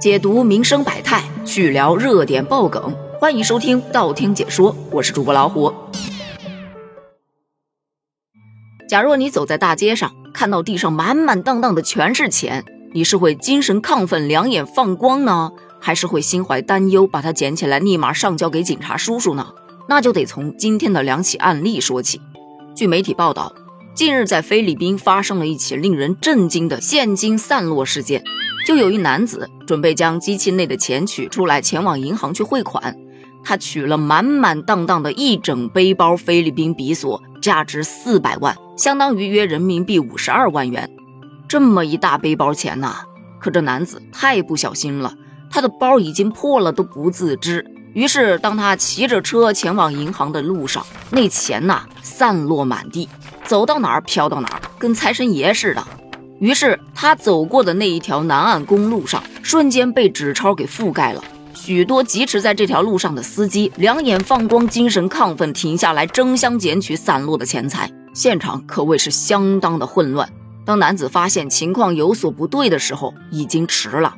解读民生百态，去聊热点爆梗，欢迎收听道听解说，我是主播老虎。假若你走在大街上，看到地上满满当当的全是钱，你是会精神亢奋、两眼放光呢，还是会心怀担忧，把它捡起来立马上交给警察叔叔呢？那就得从今天的两起案例说起。据媒体报道，近日在菲律宾发生了一起令人震惊的现金散落事件。就有一男子准备将机器内的钱取出来，前往银行去汇款。他取了满满当当的一整背包菲律宾比索，价值四百万，相当于约人民币五十二万元。这么一大背包钱呐！可这男子太不小心了，他的包已经破了都不自知。于是，当他骑着车前往银行的路上，那钱呐散落满地，走到哪儿飘到哪儿，跟财神爷似的。于是，他走过的那一条南岸公路上，瞬间被纸钞给覆盖了。许多疾驰在这条路上的司机两眼放光，精神亢奋，停下来争相捡取散落的钱财。现场可谓是相当的混乱。当男子发现情况有所不对的时候，已经迟了。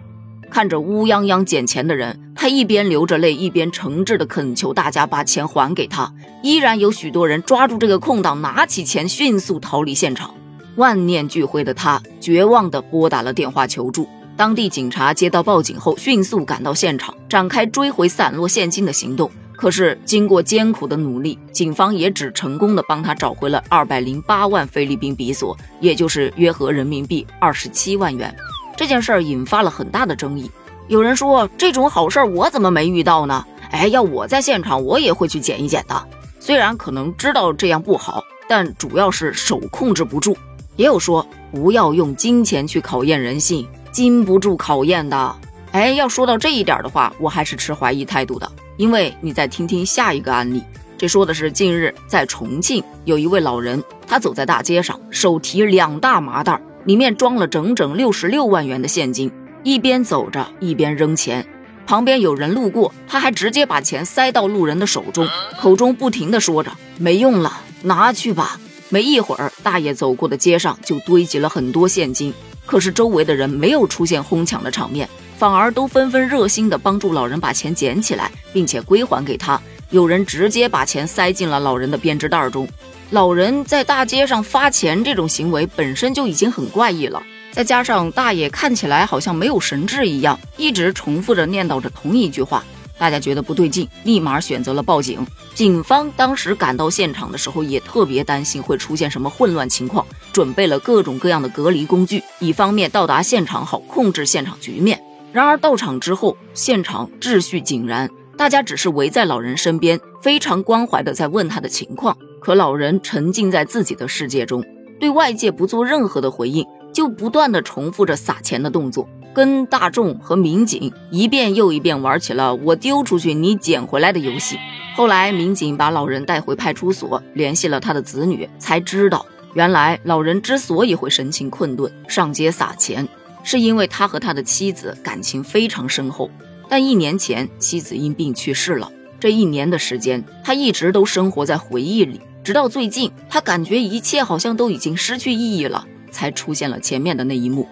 看着乌泱泱捡钱的人，他一边流着泪，一边诚挚地恳求大家把钱还给他。依然有许多人抓住这个空档，拿起钱迅速逃离现场。万念俱灰的他，绝望地拨打了电话求助。当地警察接到报警后，迅速赶到现场，展开追回散落现金的行动。可是，经过艰苦的努力，警方也只成功地帮他找回了二百零八万菲律宾比索，也就是约合人民币二十七万元。这件事儿引发了很大的争议。有人说：“这种好事儿我怎么没遇到呢？”哎，要我在现场，我也会去捡一捡的。虽然可能知道这样不好，但主要是手控制不住。也有说不要用金钱去考验人性，经不住考验的。哎，要说到这一点的话，我还是持怀疑态度的。因为你再听听下一个案例，这说的是近日在重庆有一位老人，他走在大街上，手提两大麻袋。里面装了整整六十六万元的现金，一边走着一边扔钱。旁边有人路过，他还直接把钱塞到路人的手中，口中不停的说着：“没用了，拿去吧。”没一会儿，大爷走过的街上就堆积了很多现金。可是周围的人没有出现哄抢的场面，反而都纷纷热心的帮助老人把钱捡起来，并且归还给他。有人直接把钱塞进了老人的编织袋中。老人在大街上发钱这种行为本身就已经很怪异了，再加上大爷看起来好像没有神智一样，一直重复着念叨着同一句话，大家觉得不对劲，立马选择了报警。警方当时赶到现场的时候，也特别担心会出现什么混乱情况，准备了各种各样的隔离工具，以方便到达现场好控制现场局面。然而到场之后，现场秩序井然，大家只是围在老人身边，非常关怀的在问他的情况。可老人沉浸在自己的世界中，对外界不做任何的回应，就不断的重复着撒钱的动作，跟大众和民警一遍又一遍玩起了我丢出去你捡回来的游戏。后来民警把老人带回派出所，联系了他的子女，才知道原来老人之所以会神情困顿上街撒钱，是因为他和他的妻子感情非常深厚，但一年前妻子因病去世了，这一年的时间他一直都生活在回忆里。直到最近，他感觉一切好像都已经失去意义了，才出现了前面的那一幕。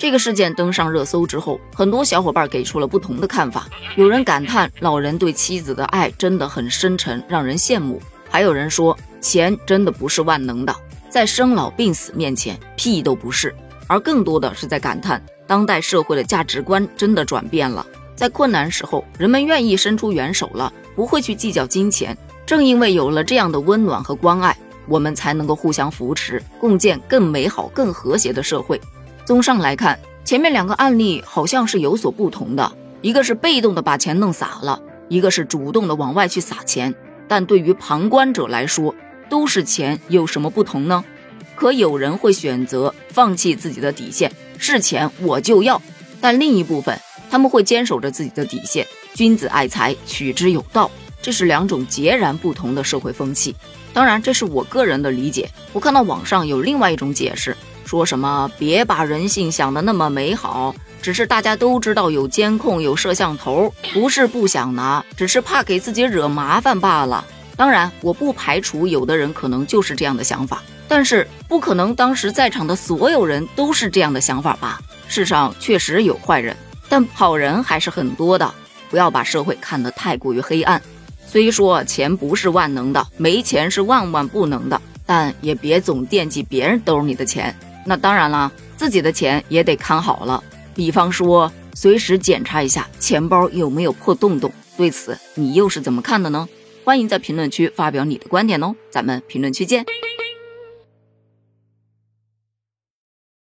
这个事件登上热搜之后，很多小伙伴给出了不同的看法。有人感叹老人对妻子的爱真的很深沉，让人羡慕；还有人说钱真的不是万能的，在生老病死面前屁都不是。而更多的是在感叹当代社会的价值观真的转变了，在困难时候，人们愿意伸出援手了，不会去计较金钱。正因为有了这样的温暖和关爱，我们才能够互相扶持，共建更美好、更和谐的社会。综上来看，前面两个案例好像是有所不同的，一个是被动的把钱弄洒了，一个是主动的往外去撒钱。但对于旁观者来说，都是钱，有什么不同呢？可有人会选择放弃自己的底线，是钱我就要；但另一部分他们会坚守着自己的底线，君子爱财，取之有道。这是两种截然不同的社会风气，当然这是我个人的理解。我看到网上有另外一种解释，说什么别把人性想得那么美好，只是大家都知道有监控有摄像头，不是不想拿，只是怕给自己惹麻烦罢了。当然，我不排除有的人可能就是这样的想法，但是不可能当时在场的所有人都是这样的想法吧？世上确实有坏人。但好人还是很多的。不要把社会看得太过于黑暗。虽说钱不是万能的，没钱是万万不能的，但也别总惦记别人兜里的钱。那当然啦，自己的钱也得看好了。比方说，随时检查一下钱包有没有破洞洞。对此，你又是怎么看的呢？欢迎在评论区发表你的观点哦，咱们评论区见。